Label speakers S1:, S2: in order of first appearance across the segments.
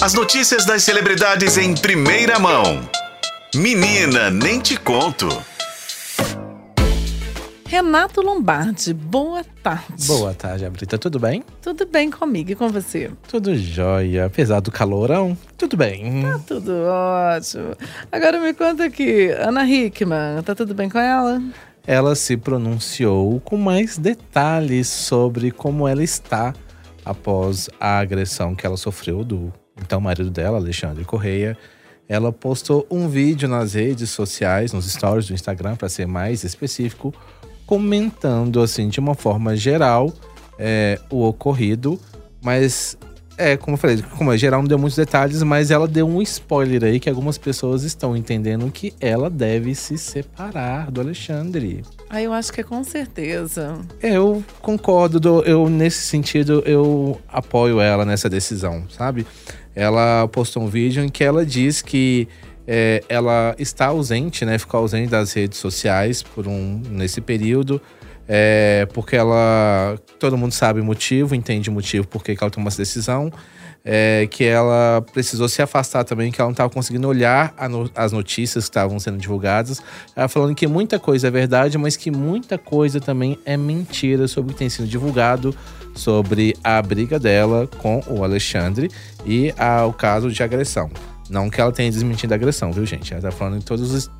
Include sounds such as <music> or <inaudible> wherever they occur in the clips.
S1: As notícias das celebridades em primeira mão. Menina, nem te conto.
S2: Renato Lombardi, boa tarde.
S3: Boa tarde, Abrita. Tudo bem?
S2: Tudo bem comigo e com você?
S3: Tudo jóia. Apesar do calorão, tudo bem.
S2: Tá tudo ótimo. Agora me conta aqui, Ana Hickman, tá tudo bem com ela?
S3: Ela se pronunciou com mais detalhes sobre como ela está após a agressão que ela sofreu do então marido dela, Alexandre Correia. Ela postou um vídeo nas redes sociais, nos stories do Instagram, para ser mais específico, comentando assim de uma forma geral é, o ocorrido, mas é, como eu falei, como é geral, não deu muitos detalhes, mas ela deu um spoiler aí que algumas pessoas estão entendendo que ela deve se separar do Alexandre.
S2: Ah, eu acho que é com certeza.
S3: Eu concordo, do, eu nesse sentido eu apoio ela nessa decisão, sabe? Ela postou um vídeo em que ela diz que é, ela está ausente, né? Ficou ausente das redes sociais por um nesse período. É, porque ela. Todo mundo sabe o motivo, entende o motivo por que ela tomou essa decisão. É, que ela precisou se afastar também, que ela não estava conseguindo olhar no, as notícias que estavam sendo divulgadas. Ela falando que muita coisa é verdade, mas que muita coisa também é mentira sobre o que tem sido divulgado sobre a briga dela com o Alexandre e a, o caso de agressão. Não que ela tenha desmentido a agressão, viu, gente? Ela tá falando em todos os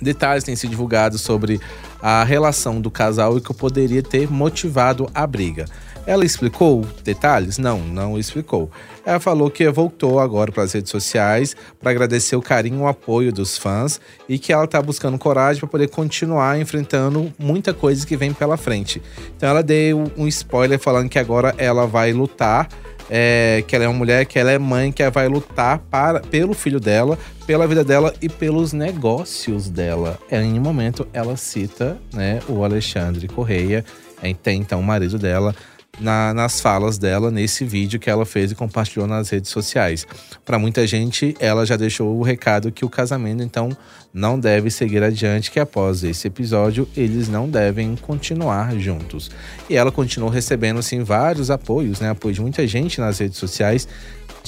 S3: detalhes têm sido divulgados sobre a relação do casal e que poderia ter motivado a briga. Ela explicou detalhes? Não, não explicou. Ela falou que voltou agora para as redes sociais para agradecer o carinho e o apoio dos fãs e que ela está buscando coragem para poder continuar enfrentando muita coisa que vem pela frente. Então ela deu um spoiler falando que agora ela vai lutar é, que ela é uma mulher, que ela é mãe, que ela vai lutar para, pelo filho dela, pela vida dela e pelos negócios dela. É, em um momento ela cita né, o Alexandre Correia, até então o marido dela, na, nas falas dela nesse vídeo que ela fez e compartilhou nas redes sociais. Para muita gente, ela já deixou o recado que o casamento então não deve seguir adiante, que após esse episódio eles não devem continuar juntos. E ela continuou recebendo assim vários apoios, né, apoio de muita gente nas redes sociais,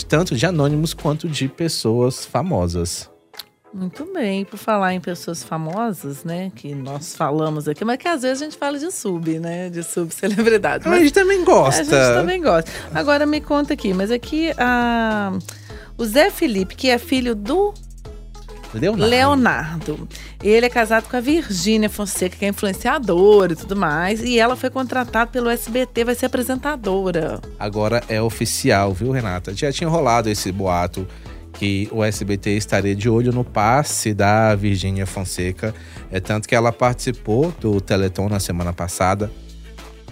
S3: tanto de anônimos quanto de pessoas famosas.
S2: Muito bem, por falar em pessoas famosas, né? Que nós falamos aqui, mas que às vezes a gente fala de sub, né? De subcelebridade.
S3: Mas a gente também gosta.
S2: A gente também gosta. Agora me conta aqui, mas aqui a, o Zé Felipe, que é filho do
S3: Leonardo.
S2: Leonardo. Ele é casado com a Virgínia Fonseca, que é influenciadora e tudo mais. E ela foi contratada pelo SBT, vai ser apresentadora.
S3: Agora é oficial, viu, Renata? Já tinha rolado esse boato que o SBT estaria de olho no passe da Virgínia Fonseca. É tanto que ela participou do Teleton na semana passada.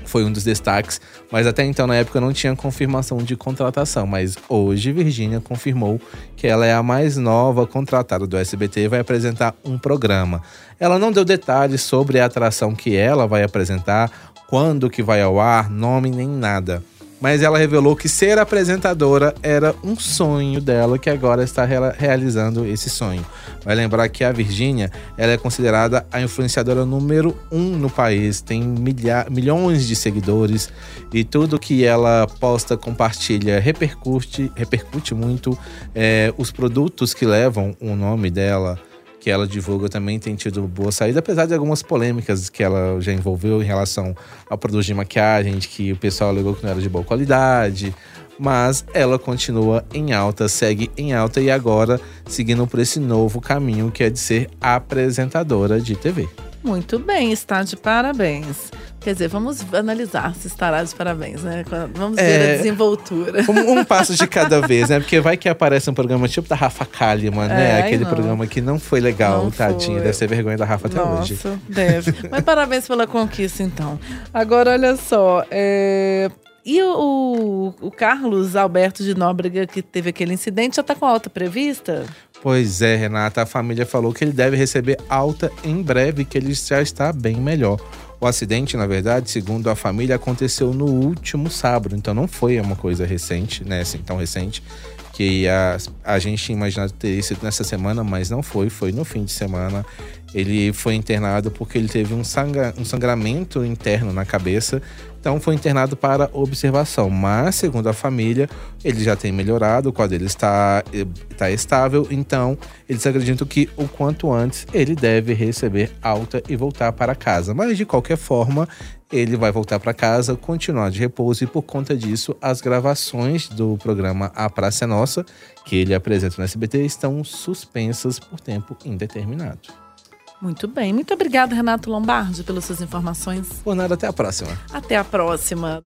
S3: Foi um dos destaques, mas até então na época não tinha confirmação de contratação. Mas hoje Virgínia confirmou que ela é a mais nova contratada do SBT e vai apresentar um programa. Ela não deu detalhes sobre a atração que ela vai apresentar, quando que vai ao ar, nome nem nada mas ela revelou que ser apresentadora era um sonho dela, que agora está realizando esse sonho. Vai lembrar que a Virgínia ela é considerada a influenciadora número um no país, tem milha milhões de seguidores e tudo que ela posta, compartilha, repercute, repercute muito. É, os produtos que levam o nome dela que ela divulga também tem tido boa saída, apesar de algumas polêmicas que ela já envolveu em relação ao produto de maquiagem, de que o pessoal alegou que não era de boa qualidade. Mas ela continua em alta, segue em alta e agora seguindo por esse novo caminho que é de ser apresentadora de TV.
S2: Muito bem, está de parabéns. Quer dizer, vamos analisar se estará de parabéns, né? Vamos é, ver a desenvoltura.
S3: Um, um, <laughs> passo de cada vez, né? Porque vai que aparece um programa tipo da Rafa Kalimann, né?
S2: É,
S3: Aquele
S2: não.
S3: programa que não foi legal,
S2: não
S3: tadinha.
S2: Foi.
S3: Deve ser vergonha da Rafa até
S2: Nossa,
S3: hoje.
S2: deve. <laughs> Mas parabéns pela conquista, então. Agora, olha só. É... E o, o, Carlos Alberto de Nóbrega, que teve aquele incidente, já está com alta prevista?
S3: Pois é, Renata. A família falou que ele deve receber alta em breve, que ele já está bem melhor. O acidente, na verdade, segundo a família, aconteceu no último sábado, então não foi uma coisa recente, né? Assim, tão recente que a, a gente tinha imaginado ter sido nessa semana, mas não foi, foi no fim de semana. Ele foi internado porque ele teve um, sangra, um sangramento interno na cabeça, então foi internado para observação. Mas, segundo a família, ele já tem melhorado, o quadro dele está, está estável, então eles acreditam que o quanto antes ele deve receber alta e voltar para casa. Mas de qualquer forma, ele vai voltar para casa, continuar de repouso e por conta disso as gravações do programa A Praça é Nossa, que ele apresenta no SBT, estão suspensas por tempo indeterminado.
S2: Muito bem. Muito obrigada, Renato Lombardi, pelas suas informações.
S3: Por nada, até a próxima.
S2: Até a próxima.